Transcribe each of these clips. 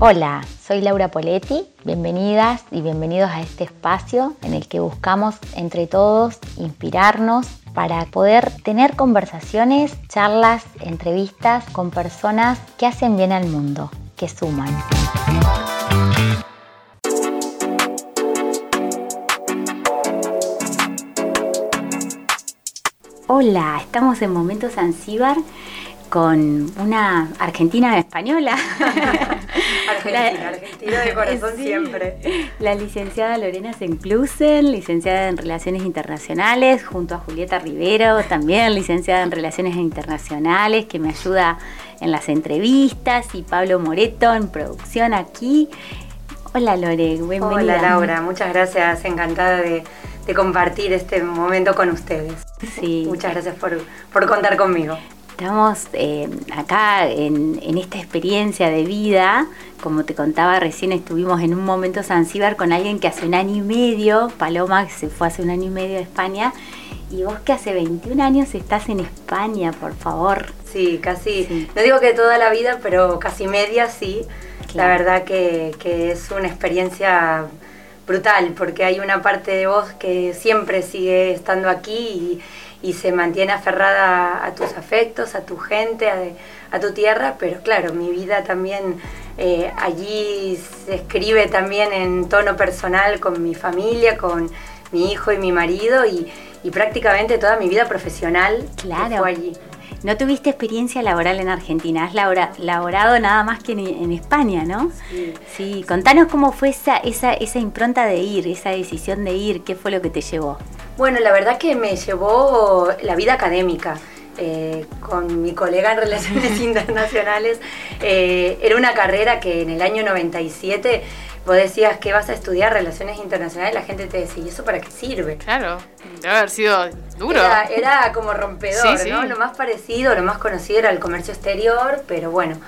Hola, soy Laura Poletti, bienvenidas y bienvenidos a este espacio en el que buscamos entre todos inspirarnos para poder tener conversaciones, charlas, entrevistas con personas que hacen bien al mundo, que suman. Hola, estamos en Momento Zanzíbar con una argentina española. argentina, argentina de corazón siempre. La licenciada Lorena Senclusen, licenciada en Relaciones Internacionales, junto a Julieta Rivero, también licenciada en Relaciones Internacionales, que me ayuda en las entrevistas, y Pablo Moreto en producción aquí. Hola Lore, bienvenida. Hola Laura, muchas gracias, encantada de, compartir este momento con ustedes. Sí. Muchas gracias por, por contar conmigo. Estamos eh, acá en, esta experiencia de vida, como te contaba recién, estuvimos en un momento Zanzíbar con alguien que hace un año y medio, Paloma, que se fue hace un año y medio a España, y vos que hace 21 años estás en España, por favor. Sí, casi, no digo que toda la vida, pero casi media sí. La verdad que, que es una experiencia brutal, porque hay una parte de vos que siempre sigue estando aquí y y se mantiene aferrada a tus afectos, a tu gente, a, tu tierra, pero claro, mi vida también eh, allí se escribe también en tono personal con mi familia, con mi hijo y mi marido y, prácticamente toda mi vida profesional claro. fue allí. No tuviste experiencia laboral en Argentina, has laborado nada más que en, España, ¿no? Sí. sí. Contanos cómo fue esa, esa, esa impronta de ir, esa decisión de ir, qué fue lo que te llevó. Bueno, la verdad que me llevó la vida académica. Eh, con mi colega en Relaciones Internacionales. Eh, era una carrera que en el año 97 vos decías que vas a estudiar Relaciones Internacionales, la gente te decía, ¿y eso para qué sirve? Claro, debe haber sido duro. Era, como rompedor, ¿no? Lo más parecido, lo más conocido era el comercio exterior, pero bueno.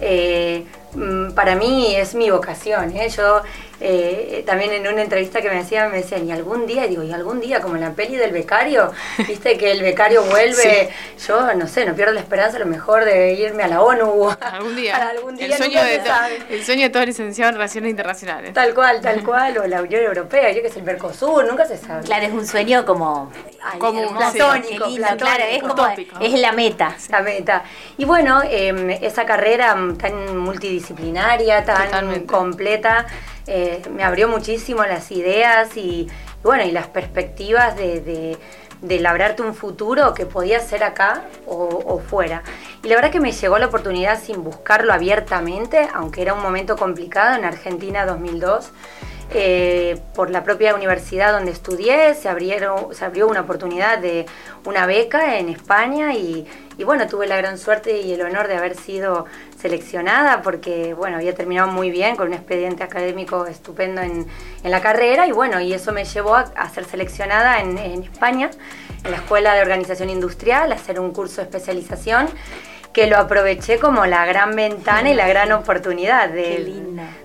Eh, mm, para mí es mi vocación. ¿eh? Yo eh, también en una entrevista que me hacían, me decían, ¿y algún día? Y digo, ¿y algún día? Como en la peli del becario, viste que el becario vuelve. Yo no sé, no pierdo la esperanza a lo mejor de irme a la ONU. Algún día. el, sueño de el sueño de todo licenciado en Relaciones Internacionales. Tal cual, tal cual. O la Unión Europea, yo que es el Mercosur, nunca se sabe. Claro, es un sueño como. como platónico, claro, es como. Es la meta. La meta. Y bueno, em, esa carrera tan multidisciplinaria, tan completa, eh, me abrió muchísimo las ideas y, bueno, y las perspectivas de, de, labrarte un futuro que podía ser acá o, fuera. Y la verdad que me llegó la oportunidad sin buscarlo abiertamente, aunque era un momento complicado en Argentina 2002. Eh, por la propia universidad donde estudié se, abrieron, se abrió una oportunidad de una beca en España y, y bueno, tuve la gran suerte y el honor de haber sido seleccionada porque, bueno, había terminado muy bien con un expediente académico estupendo en, la carrera y bueno, y eso me llevó a, ser seleccionada en, España, en la Escuela de Organización Industrial, a hacer un curso de especialización que lo aproveché como la gran ventana y la gran oportunidad de,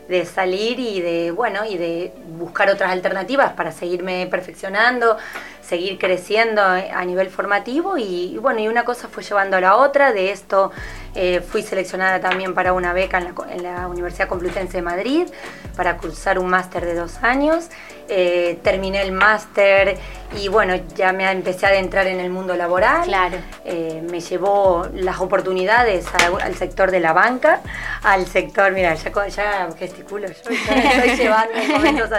de salir y de, bueno, y de buscar otras alternativas para seguirme perfeccionando, seguir creciendo a nivel formativo y, bueno, y una cosa fue llevando a la otra, de esto eh, fui seleccionada también para una beca en la, Universidad Complutense de Madrid para cursar un máster de dos años, eh, terminé el máster y bueno, ya me empecé a adentrar en el mundo laboral, claro. Eh, me llevó las oportunidades al sector de la banca, al sector, mira, ya, ya gesticulo, yo estoy llevando en momentos.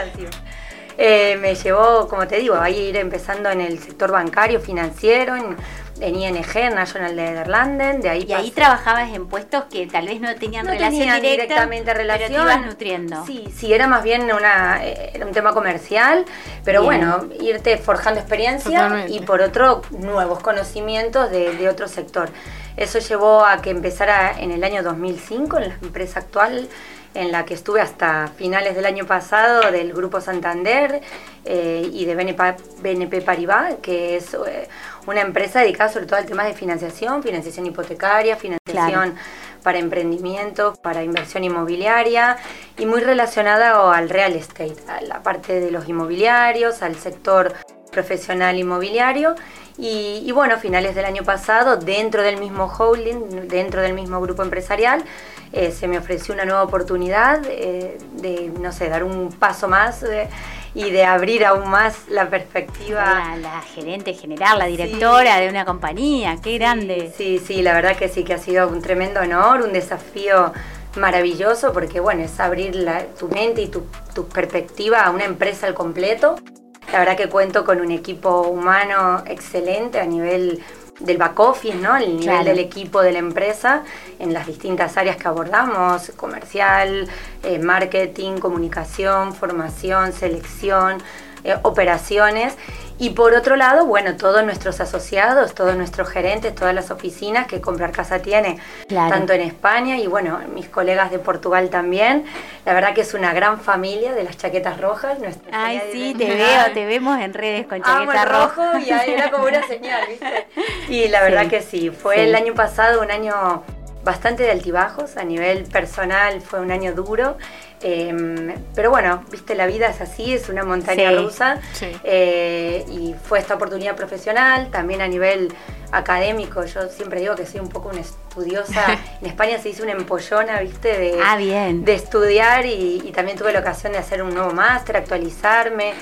Eh, me llevó, como te digo, a ir empezando en el sector bancario, financiero, en, ING, National Nederlanden, de ahí Y ahí trabajabas en puestos que tal vez no tenían relación directamente relación. Pero te ibas nutriendo. Sí, sí, era más bien una, eh, un tema comercial, pero bueno, irte forjando experiencia y por otro, nuevos conocimientos de, de otro sector. Eso llevó a que empezara en el año 2005, en la empresa actual, en la que estuve hasta finales del año pasado del Grupo Santander eh, y de BNP, Paribas, que es eh, una empresa dedicada sobre todo al tema de financiación, financiación hipotecaria, financiación para emprendimiento, para inversión inmobiliaria y muy relacionada al real estate, a la parte de los inmobiliarios, al sector profesional inmobiliario. Y, bueno, finales del año pasado, dentro del mismo holding, dentro del mismo grupo empresarial, eh, se me ofreció una nueva oportunidad eh, de, no sé, dar un paso más eh, y de abrir aún más la perspectiva. La, gerente general, la directora de una compañía, qué grande. Sí, sí, la verdad que sí, que ha sido un tremendo honor, un desafío maravilloso, porque bueno, es abrir tu mente y tu, tu perspectiva a una empresa al completo. La verdad que cuento con un equipo humano excelente a nivel del back office, ¿no? El nivel del equipo de la empresa en las distintas áreas que abordamos, comercial, eh, marketing, comunicación, formación, selección, eh, operaciones. Y por otro lado, bueno, todos nuestros asociados, todos nuestros gerentes, todas las oficinas que Comprar Casa tiene, tanto en España y bueno, mis colegas de Portugal también. La verdad que es una gran familia de las chaquetas rojas. Ay, sí, te veo, te vemos en redes con chaqueta rojo y era como una señal, ¿viste? Y la verdad que sí, fue el año pasado un año bastante de altibajos, a nivel personal fue un año duro Em, pero bueno, viste, la vida es así, es una montaña rusa. Eh, y fue esta oportunidad profesional, también a nivel académico. Yo siempre digo que soy un poco una estudiosa. en España se dice una empollona, viste, de, ah, bien. de estudiar y, también tuve la ocasión de hacer un nuevo máster, actualizarme.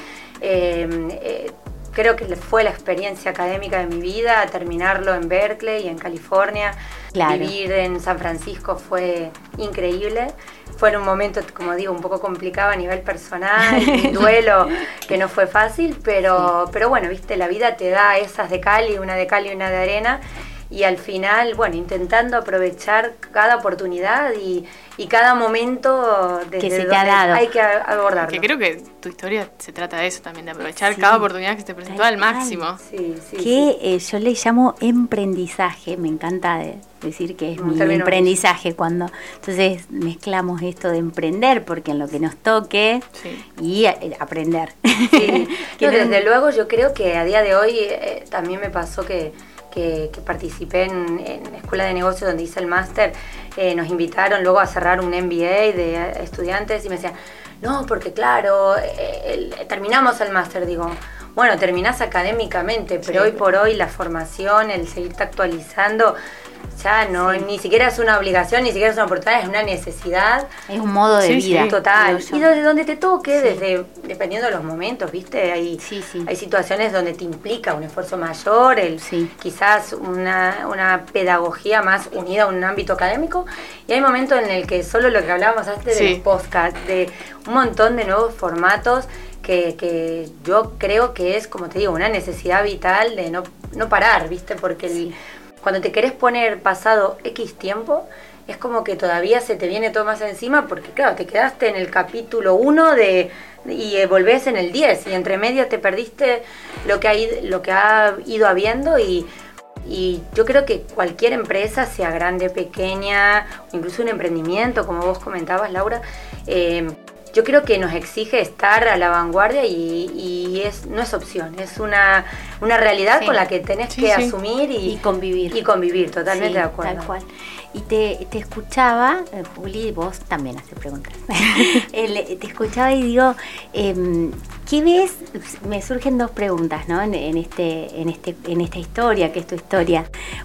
Em, eh, creo que fue la experiencia académica de mi vida, terminarlo en Berkeley, en California. Vivir en San Francisco fue increíble. Fue en un momento, como digo, un poco complicado a nivel personal, un duelo que no fue fácil, pero, pero bueno, viste, la vida te da esas de cal y una de cal y una de arena y al final, bueno, intentando aprovechar cada oportunidad y, cada momento que se te ha dado. hay que abordarlo. Que creo que tu historia se trata de eso también, de aprovechar cada oportunidad que se te presentó al máximo. Sí, sí, que eh, yo le llamo emprendizaje, me encanta decir que es mi emprendizaje cuando entonces mezclamos esto de emprender porque en lo que nos toque y eh, aprender. Sí. desde luego yo creo que a día de hoy eh, también me pasó que que, participé en, la Escuela de Negocios donde hice el máster, eh, nos invitaron luego a cerrar un MBA de estudiantes y me decían, no, porque claro, eh, terminamos el máster, digo, bueno, terminás académicamente, pero hoy por hoy la formación, el seguirte actualizando, ya no, ni siquiera es una obligación, ni siquiera es una oportunidad, es una necesidad. Es un modo de vida. Total. Y desde donde te toque, desde, dependiendo de los momentos, ¿viste? Hay, hay situaciones donde te implica un esfuerzo mayor, el, quizás una, una, pedagogía más unida a un ámbito académico, y hay momentos en el que solo lo que hablábamos antes de los podcast, de un montón de nuevos formatos que, que, yo creo que es, como te digo, una necesidad vital de no, no parar, ¿viste? Porque el cuando te querés poner pasado X tiempo, es como que todavía se te viene todo más encima porque claro, te quedaste en el capítulo 1 de y volvés en el 10 y entre medio te perdiste lo que ha, lo que ha ido habiendo y, y yo creo que cualquier empresa, sea grande, pequeña, incluso un emprendimiento, como vos comentabas, Laura, eh, yo creo que nos exige estar a la vanguardia y, es, no es opción, es una, una realidad con la que tenés que asumir y, convivir. Y convivir, totalmente de acuerdo. Tal cual. Y te, te escuchaba, eh, Juli, vos también haces preguntas. te escuchaba y digo, eh, ¿Qué ves? Me surgen dos preguntas, ¿no? En, este, en, este, en esta historia, que es tu historia.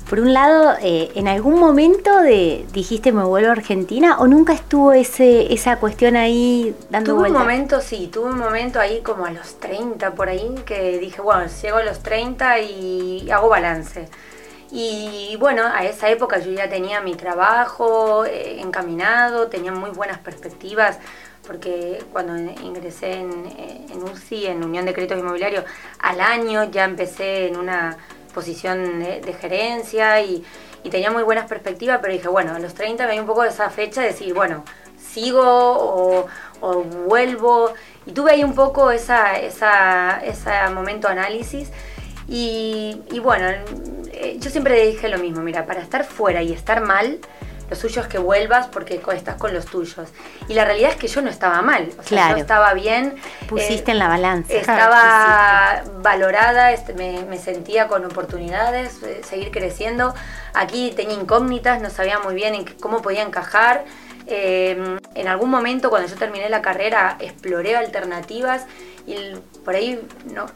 Por un lado, eh, ¿en algún momento de, dijiste me vuelvo a Argentina o nunca estuvo ese, esa cuestión ahí dando tuve vuelta? un momento, sí, tuve un momento ahí como a los 30 por ahí que dije, bueno, llego a los 30 y hago balance. Y bueno, a esa época yo ya tenía mi trabajo eh, encaminado, tenía muy buenas perspectivas porque cuando ingresé en, UCI, en Unión de Créditos Inmobiliarios, al año ya empecé en una posición de, gerencia y, tenía muy buenas perspectivas, pero dije, bueno, a los 30 me di un poco de esa fecha de decir, bueno, sigo o, vuelvo. Y tuve ahí un poco esa, ese momento análisis. Y, y bueno, eh, yo siempre dije lo mismo, mira, para estar fuera y estar mal, lo suyo es que vuelvas porque estás con los tuyos. Y la realidad es que yo no estaba mal, o sea, yo estaba bien. Pusiste en la balanza. Estaba valorada, este, me, sentía con oportunidades, de seguir creciendo. Aquí tenía incógnitas, no sabía muy bien en cómo podía encajar. Em, en algún momento cuando yo terminé la carrera exploré alternativas y por ahí no,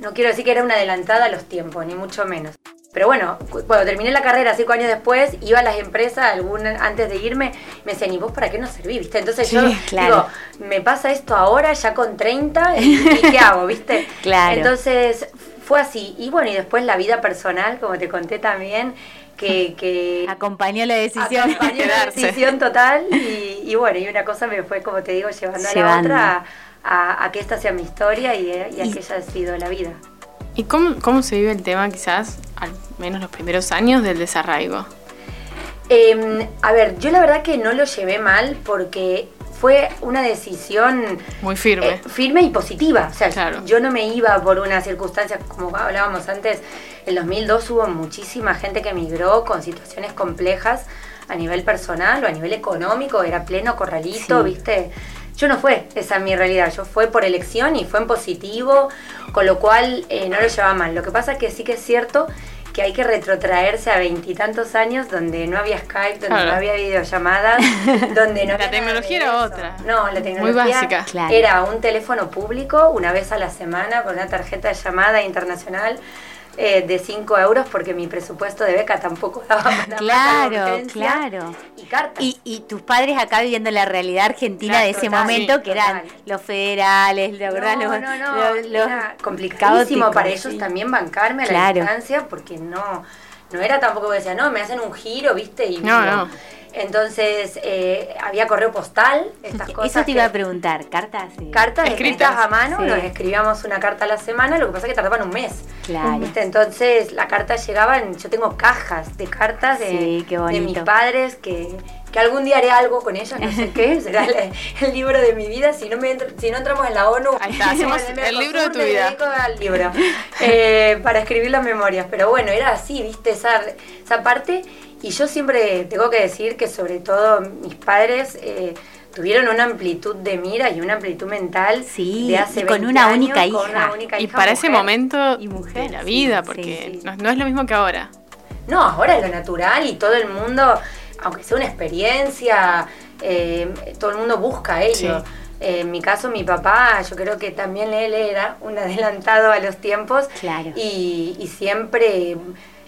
no quiero decir que era una adelantada a los tiempos, ni mucho menos. Pero bueno, cuando terminé la carrera cinco años después, iba a las empresas alguna, antes de irme, me decían, ¿y vos para qué no servís? ¿Viste? Entonces yo digo, me pasa esto ahora, ya con 30, ¿y, qué hago? ¿Viste? Claro. Entonces fue así. Y bueno, y después la vida personal, como te conté también, que, que acompañó la decisión acompañó la decisión total y, bueno y una cosa me fue como te digo llevando, a la otra a, que esta sea mi historia y, y a que haya sido la vida ¿Y cómo, cómo se vive el tema, quizás, al menos los primeros años del desarraigo? Em, a ver, yo la verdad que no lo llevé mal porque fue una decisión muy firme. Eh, firme y positiva. O sea, yo no me iba por una circunstancia, como hablábamos antes, en 2002 hubo muchísima gente que emigró con situaciones complejas a nivel personal o a nivel económico, era pleno corralito, ¿viste? Yo no fue esa mi realidad, yo fue por elección y fue en positivo, con lo cual eh, no lo llevaba mal. Lo que pasa es que sí que es cierto que hay que retrotraerse a veintitantos años donde no había Skype, donde no había videollamadas, donde no La tecnología era otra. No, la tecnología era un teléfono público una vez a la semana con una tarjeta de llamada internacional eh, de 5 euros porque mi presupuesto de beca tampoco daba para Claro, claro. Y cartas. Y, tus padres acá viviendo la realidad argentina de ese momento, que eran los federales, la verdad, no, no, no, era complicadísimo para ellos también bancarme a la distancia porque no, no era tampoco que decía, no, me hacen un giro, ¿viste? Y no, no. Entonces eh, había correo postal, estas cosas. Eso te iba a preguntar, cartas. Cartas escritas a mano, nos escribíamos una carta a la semana, lo que pasa es que tardaban un mes. Claro. Entonces la carta llegaba, yo tengo cajas de cartas de, de mis padres que, que algún día haré algo con ellas, no sé qué, será el, libro de mi vida, si no, me si no entramos en la ONU, Ahí está, hacemos el, libro de tu vida. al libro, eh, para escribir las memorias, pero bueno, era así, viste, esa, esa parte y yo siempre tengo que decir que sobre todo mis padres eh, tuvieron una amplitud de mira y una amplitud mental sí, de hace con una única hija. y para ese momento y mujer, de la vida, porque no, es lo mismo que ahora. No, ahora es lo natural y todo el mundo, aunque sea una experiencia, eh, todo el mundo busca ello. Eh, en mi caso, mi papá, yo creo que también él era un adelantado a los tiempos. Claro. Y, y siempre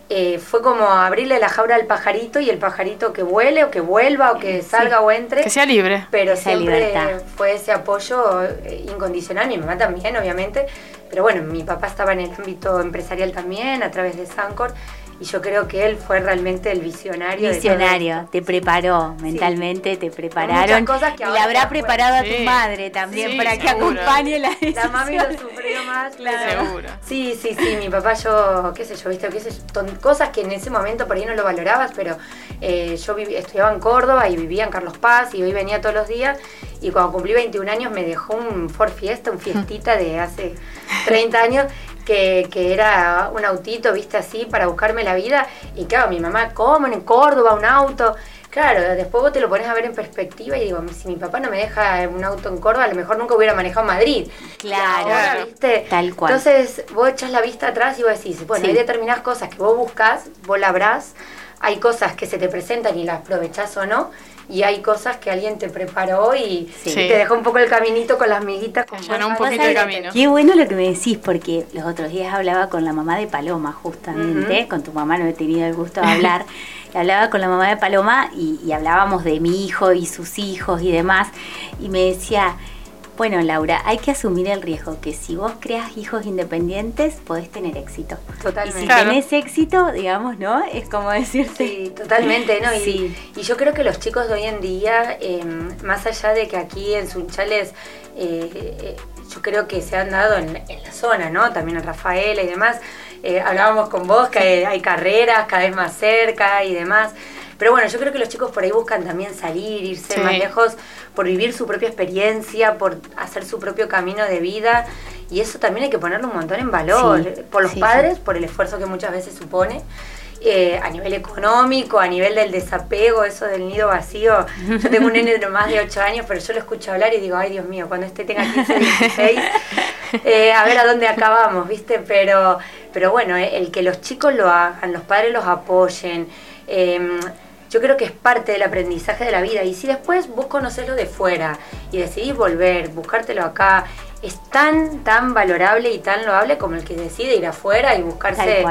eh, fue como abrirle la jaula al pajarito y el pajarito que vuele o que vuelva o que salga o entre. Que sea libre. Pero siempre fue ese apoyo eh, incondicional, mi mamá también, obviamente. Pero bueno, mi papá estaba en el ámbito empresarial también, a través de Sancor. Y yo creo que él fue realmente el visionario. Visionario, te preparó mentalmente, te prepararon. Cosas que y le habrá preparado a tu madre también para que acompañe la decisión. La mami lo sufrió más, claro. Seguro. Sí, sí, sí, mi papá, yo, qué sé yo, viste, qué sé cosas que en ese momento por ahí no lo valorabas, pero eh, yo estudiaba en Córdoba y vivía en Carlos Paz y hoy venía todos los días. Y cuando cumplí 21 años me dejó un Ford Fiesta, un fiestita de hace 30 años que, era un autito, viste, así, para buscarme la vida. Y claro, mi mamá, ¿cómo? En Córdoba, un auto. Claro, después vos te lo pones a ver en perspectiva y digo, si mi papá no me deja un auto en Córdoba, a lo mejor nunca hubiera manejado Madrid. Claro, ¿viste? Tal cual. Entonces vos echas la vista atrás y vos decís, bueno, hay determinadas cosas que vos buscas, vos labrás, hay cosas que se te presentan y las aprovechás o no, y hay cosas que alguien te preparó y, te dejó un poco el caminito con las miguitas. Con un poquito el camino. Qué bueno lo que me decís, porque los otros días hablaba con la mamá de Paloma, justamente, con tu mamá no he tenido el gusto de hablar, hablaba con la mamá de Paloma y, y hablábamos de mi hijo y sus hijos y demás, y me decía bueno, Laura, hay que asumir el riesgo que si vos creas hijos independientes, podés tener éxito. Totalmente. Y si tenés éxito, digamos, ¿no? Es como decirte. Sí, totalmente, ¿no? Y, y yo creo que los chicos de hoy en día, em, más allá de que aquí en Sunchales, eh, eh, yo creo que se han dado en, la zona, ¿no? También en Rafaela y demás. Eh, hablábamos con vos que hay carreras cada vez más cerca y demás. Pero bueno, yo creo que los chicos por ahí buscan también salir, irse más lejos, por vivir su propia experiencia, por hacer su propio camino de vida. Y eso también hay que ponerlo un montón en valor. por los padres, por el esfuerzo que muchas veces supone. Eh, a nivel económico, a nivel del desapego, eso del nido vacío. Yo tengo un nene de más de 8 años, pero yo lo escucho hablar y digo, ay Dios mío, cuando este tenga 15, 16, eh, a ver a dónde acabamos, ¿viste? Pero, pero bueno, eh, el que los chicos lo hagan, los padres los apoyen, yo creo que es parte del aprendizaje de la vida. Y si después vos conocés lo de fuera y decidís volver, buscártelo acá, es tan, tan valorable y tan loable como el que decide ir afuera y buscarse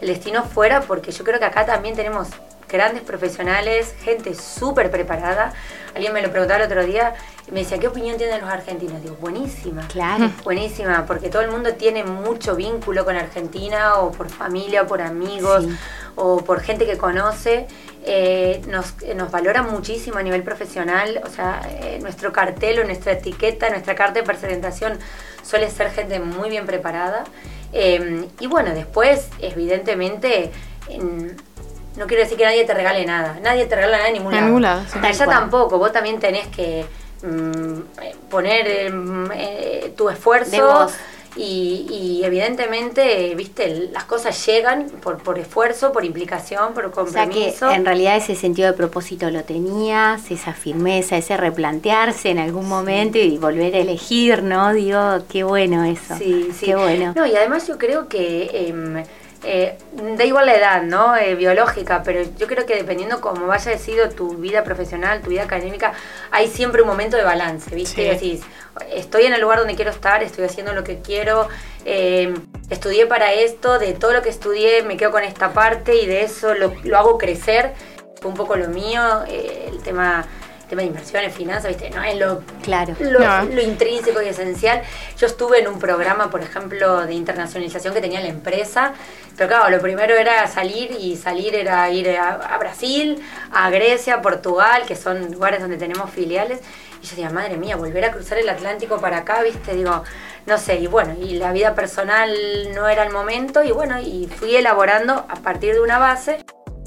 el destino fuera, porque yo creo que acá también tenemos grandes profesionales, gente súper preparada. Alguien me lo preguntaba el otro día y me decía, ¿qué opinión tienen los argentinos? Digo, buenísima. Claro. Buenísima, porque todo el mundo tiene mucho vínculo con Argentina, o por familia, o por amigos, o por gente que conoce. Eh, nos, nos valoran muchísimo a nivel profesional, o sea, eh, nuestro cartel o nuestra etiqueta, nuestra carta de presentación suele ser gente muy bien preparada. Eh, y bueno, después, evidentemente, no quiero decir que nadie te regale nada, nadie te regala nada en ningún lado. Allá tampoco, vos también tenés que mm, poner tu esfuerzo y, evidentemente, viste, las cosas llegan por, por esfuerzo, por implicación, por compromiso. O que en realidad ese sentido de propósito lo tenías, esa firmeza, ese replantearse en algún momento y volver a elegir, ¿no? Digo, qué bueno eso. Sí, sí. Qué bueno. No, y además yo creo que... Em, eh, da igual la edad, ¿no? Eh, biológica, pero yo creo que dependiendo cómo vaya sido tu vida profesional, tu vida académica, hay siempre un momento de balance, ¿viste? Decís, estoy en el lugar donde quiero estar, estoy haciendo lo que quiero, eh, estudié para esto, de todo lo que estudié me quedo con esta parte y de eso lo, lo hago crecer. Fue un poco lo mío, el tema tema de inversiones, finanzas, ¿viste? No es lo, claro. lo, intrínseco y esencial. Yo estuve en un programa, por ejemplo, de internacionalización que tenía la empresa, pero claro, lo primero era salir y salir era ir a, Brasil, a Grecia, a Portugal, que son lugares donde tenemos filiales. Y yo decía, madre mía, volver a cruzar el Atlántico para acá, ¿viste? Digo, no sé, y bueno, y la vida personal no era el momento, y bueno, y fui elaborando a partir de una base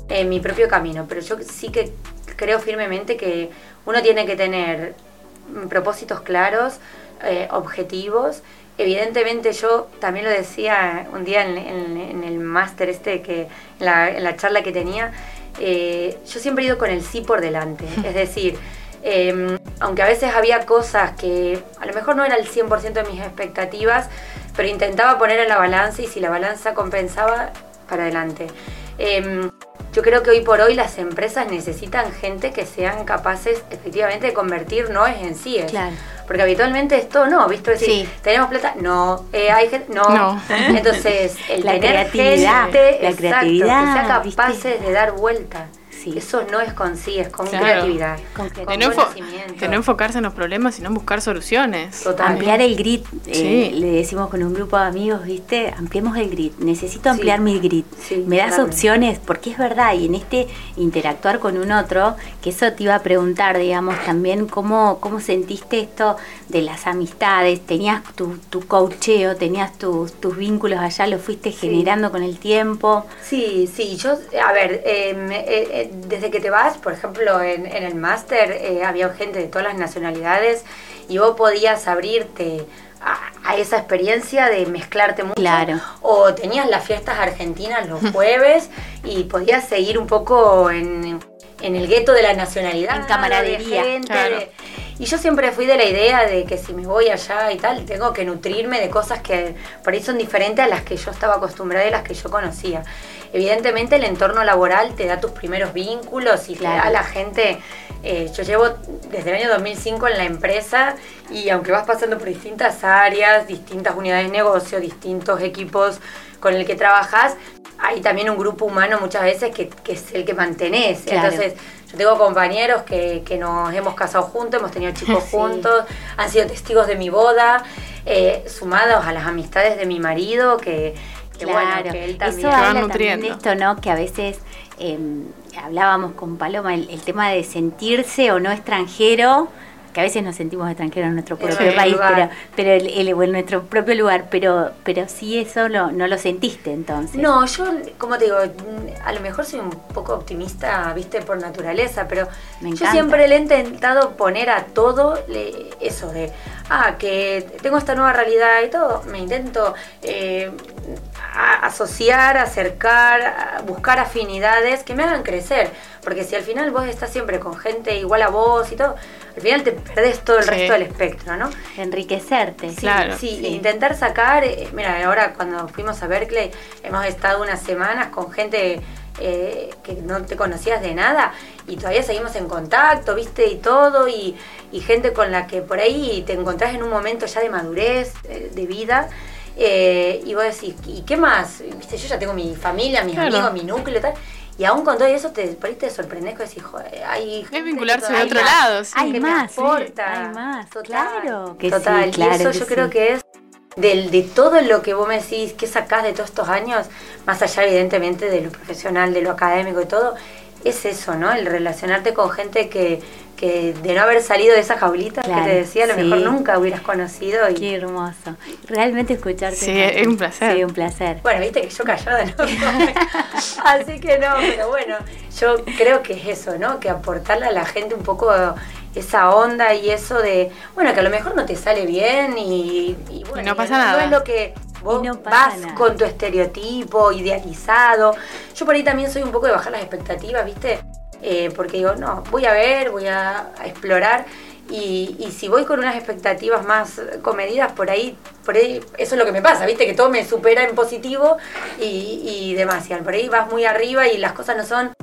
en mi propio camino. Pero yo sí que creo firmemente que uno tiene que tener propósitos claros, eh, objetivos. Evidentemente yo también lo decía un día en, el máster este, que en la, charla que tenía, eh, yo siempre he ido con el sí por delante. Es decir, em, aunque a veces había cosas que a lo mejor no era el 100% de mis expectativas, pero intentaba poner en la balanza y si la balanza compensaba, para adelante. Yo creo que hoy por hoy las empresas necesitan gente que sean capaces efectivamente de convertir no es en sí. Claro. Porque habitualmente esto no, ¿visto? decir, tenemos plata, no, eh, hay gente, no. Entonces, el la tener creatividad, gente, la creatividad, que sea capaces de dar vuelta. Eso no es con sí, es con creatividad. Con, de, no no enfocarse en los problemas, sino en buscar soluciones. Ampliar el grid, eh, le decimos con un grupo de amigos, ¿viste? Ampliemos el grid. Necesito ampliar mi grid. Me das opciones, porque es verdad, y en este interactuar con un otro, que eso te iba a preguntar, digamos, también cómo, cómo sentiste esto de las amistades, tenías tu, tu coacheo, tenías tus, tus vínculos allá, lo fuiste generando con el tiempo. Sí, sí, yo, a ver, em, eh, eh, desde que te vas, por ejemplo, en, el máster eh, había gente de todas las nacionalidades y vos podías abrirte a, esa experiencia de mezclarte mucho. Claro. O tenías las fiestas argentinas los jueves y podías seguir un poco en, el gueto de la nacionalidad. En camaradería. y yo siempre fui de la idea de que si me voy allá y tal, tengo que nutrirme de cosas que por ahí son diferentes a las que yo estaba acostumbrada y las que yo conocía. Evidentemente el entorno laboral te da tus primeros vínculos y te da a la gente... Eh, yo llevo desde el año 2005 en la empresa y aunque vas pasando por distintas áreas, distintas unidades de negocio, distintos equipos con el que trabajas, hay también un grupo humano muchas veces que, es el que mantenés. Entonces, yo tengo compañeros que, nos hemos casado juntos, hemos tenido chicos juntos, han sido testigos de mi boda, eh, sumados a las amistades de mi marido, que, claro, Eso habla también de esto, ¿no? Que a veces em, hablábamos con Paloma, el, tema de sentirse o no extranjero, que a veces nos sentimos extranjeros en nuestro propio país, pero, pero el, en nuestro propio lugar, pero, pero sí eso no lo sentiste entonces. No, yo, como te digo, a lo mejor soy un poco optimista, viste, por naturaleza, pero yo siempre le he intentado poner a todo eso de, ah, que tengo esta nueva realidad y todo, me intento eh, asociar, acercar, buscar afinidades que me hagan crecer. Porque si al final vos estás siempre con gente igual a vos y todo, al final te perdés todo el resto del espectro, ¿no? Enriquecerte. claro. Sí, intentar sacar, eh, mira, ahora cuando fuimos a Berkeley hemos estado unas semanas con gente eh, que no te conocías de nada y todavía seguimos en contacto, viste, y todo, y, gente con la que por ahí te encontrás en un momento ya de madurez, eh, de vida. Eh, y vos decís, ¿y qué más? ¿Viste? Yo ya tengo mi familia, mis amigos, mi núcleo y tal. Y aún con todo eso, te, por ahí te sorprendes que decís, joder, hay. Es vincularse de otro lado, sí. Hay más, hay más, claro. Que total, y eso yo creo que es del, de todo lo que vos me decís, que sacás de todos estos años, más allá evidentemente de lo profesional, de lo académico y todo, es eso, ¿no? El relacionarte con gente que, que de no haber salido de esa jaulita que te decía, a lo mejor nunca hubieras conocido. Y... Qué hermoso. Realmente escucharte. Sí, es un placer. Sí, un placer. Bueno, viste que yo callada no. Así que no, pero bueno, yo creo que es eso, ¿no? Que aportarle a la gente un poco esa onda y eso de, bueno, que a lo mejor no te sale bien y, bueno, no pasa nada. No es lo que vos vas con tu estereotipo idealizado. Yo por ahí también soy un poco de bajar las expectativas, ¿viste? Eh, porque digo, no, voy a ver, voy a, explorar. Y, y, si voy con unas expectativas más comedidas, por ahí, por ahí, eso es lo que me pasa, ¿viste? Que todo me supera en positivo y, y demasiado. Por ahí vas muy arriba y las cosas no son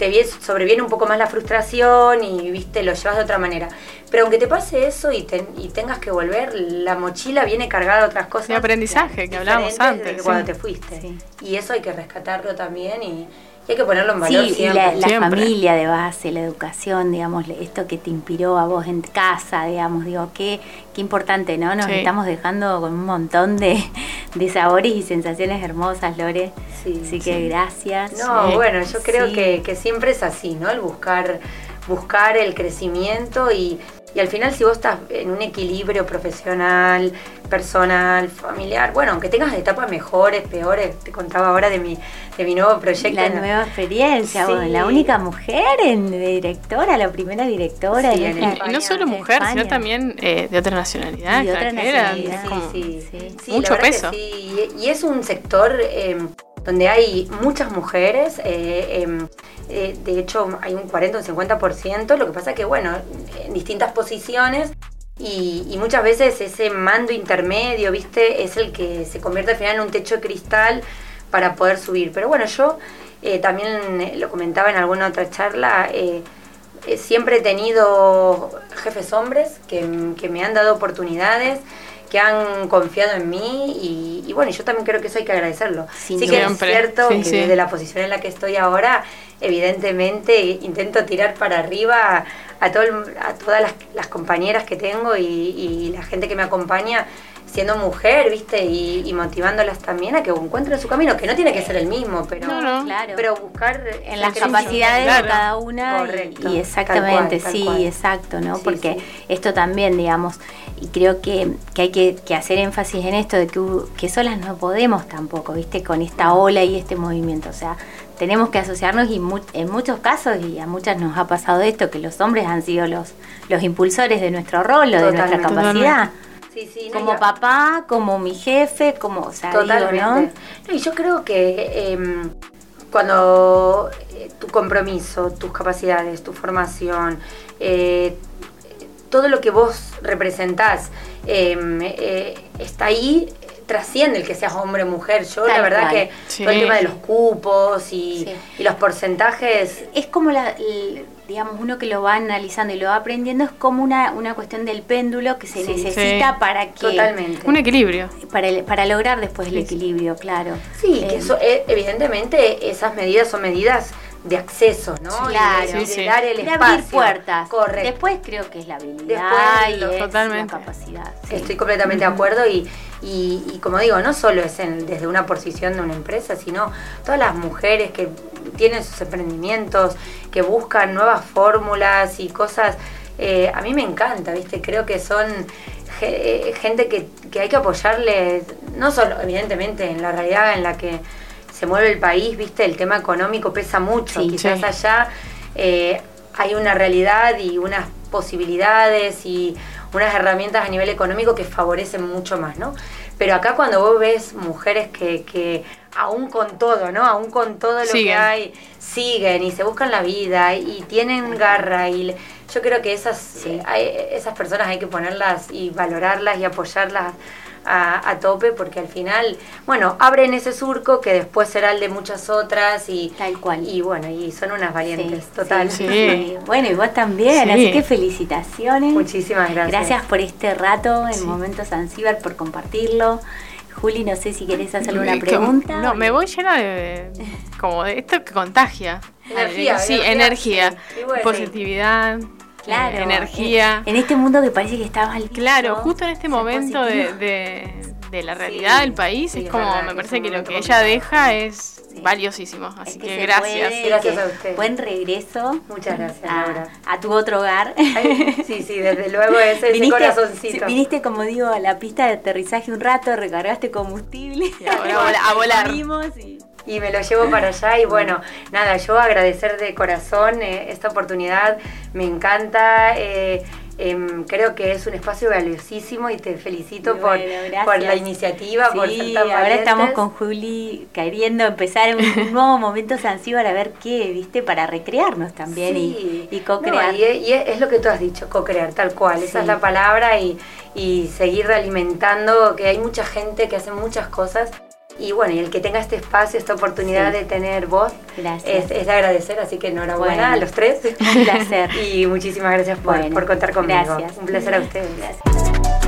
te sobreviene un poco más la frustración y viste lo llevas de otra manera. Pero aunque te pase eso y, y tengas que volver, la mochila viene cargada de otras cosas. De aprendizaje que hablábamos antes. cuando te fuiste. Y eso hay que rescatarlo también y, hay que ponerlo en valor sí, Y la, familia de base, la educación, digamos, esto que te inspiró a vos en casa, digamos, digo, qué, qué importante, ¿no? Nos estamos dejando con un montón de, de, sabores y sensaciones hermosas, Lore. Sí, así que gracias. No, bueno, yo creo que, que siempre es así, ¿no? El buscar, buscar el crecimiento y y al final si vos estás en un equilibrio profesional, personal, familiar, bueno, aunque tengas etapas mejores, peores, te contaba ahora de mi, de mi nuevo proyecto. La nueva experiencia, la única mujer en directora, la primera directora. y, no solo mujer, sino también eh, de otra nacionalidad. De otra nacionalidad, sí, sí, Mucho peso. Y, es un sector... Eh, donde hay muchas mujeres, eh, em, eh, de hecho hay un 40 o un 50%, lo que pasa que, bueno, en distintas posiciones y, muchas veces ese mando intermedio, ¿viste? Es el que se convierte al final en un techo de cristal para poder subir. Pero bueno, yo eh, también lo comentaba en alguna otra charla, siempre he tenido jefes hombres que, que me han dado oportunidades que han confiado en mí y, bueno, yo también creo que eso hay que agradecerlo. sí que es cierto que desde la posición en la que estoy ahora, evidentemente intento tirar para arriba a, todo a todas las, compañeras que tengo y, la gente que me acompaña siendo mujer, ¿viste? Y, motivándolas también a que encuentren su camino, que no tiene que ser el mismo, pero, pero buscar en las capacidades de cada una y, exactamente, sí, exacto, ¿no? Porque esto también, digamos, y creo que, hay que, hacer énfasis en esto de que, que solas no podemos tampoco, ¿viste? Con esta ola y este movimiento, o sea, tenemos que asociarnos y en muchos casos, y a muchas nos ha pasado esto, que los hombres han sido los, los impulsores de nuestro rol o de nuestra capacidad. como papá, como mi jefe, como, o sea, Totalmente. y yo creo que em, cuando eh, tu compromiso, tus capacidades, tu formación, eh, todo lo que vos representás em, eh, está ahí, trasciende el que seas hombre o mujer. Yo la verdad que todo el tema de los cupos y, los porcentajes... Es como la, digamos, uno que lo va analizando y lo va aprendiendo, es como una, una cuestión del péndulo que se necesita para que... Totalmente. Un equilibrio. Para, para lograr después el equilibrio, claro. Sí, que em, eso, eh, evidentemente esas medidas son medidas de acceso, ¿no? Claro, de, dar el de abrir puertas. Correcto. Después creo que es la habilidad y la capacidad. Estoy completamente de acuerdo y, y, como digo, no solo es desde una posición de una empresa, sino todas las mujeres que tienen sus emprendimientos, que buscan nuevas fórmulas y cosas. Eh, a mí me encanta, ¿viste? Creo que son eh, gente que, que hay que apoyarle, no solo, evidentemente, en la realidad en la que se mueve el país, viste, el tema económico pesa mucho. Quizás allá eh, hay una realidad y unas posibilidades y unas herramientas a nivel económico que favorecen mucho más, ¿no? Pero acá cuando vos ves mujeres que, que aún con todo, ¿no? Aún con todo lo que hay, siguen y se buscan la vida y tienen garra y yo creo que esas, esas personas hay que ponerlas y valorarlas y apoyarlas a, tope porque al final, bueno, abren ese surco que después será el de muchas otras y tal cual. Y bueno, y son unas valientes, total. Sí. Bueno, y vos también, así que felicitaciones. Muchísimas gracias. Gracias por este rato en Momentos Zanzíbar, por compartirlo. Juli, no sé si querés hacer una pregunta. No, me voy llena de, como de esto que contagia. Energía. Sí, energía, positividad. Claro, energía. En, este mundo que parece que está mal. Claro, justo en este momento de, de, la realidad del país, es como, me parece que lo que ella deja es valiosísimo. Así que, gracias. gracias a usted. Buen regreso. Muchas gracias, a, A tu otro hogar. sí, sí, desde luego ese, viniste, corazoncito. Viniste, como digo, a la pista de aterrizaje un rato, recargaste combustible. Y ahora a volar. Y, y me lo llevo para allá y bueno, nada, yo agradecer de corazón eh, esta oportunidad, me encanta. Eh, em, creo que es un espacio valiosísimo y te felicito por, por, la iniciativa, por ser tan ahora estamos con Juli queriendo empezar un, nuevo momento Zanzíbar a ver qué, viste, para recrearnos también y, co-crear. y, es, lo que tú has dicho, co-crear, tal cual, esa es la palabra y, y seguir alimentando, que hay mucha gente que hace muchas cosas y bueno, y el que tenga este espacio, esta oportunidad de tener voz, es, de agradecer, así que enhorabuena a los tres. Un placer. y muchísimas gracias por, por contar conmigo. Gracias. Un placer a ustedes. Gracias.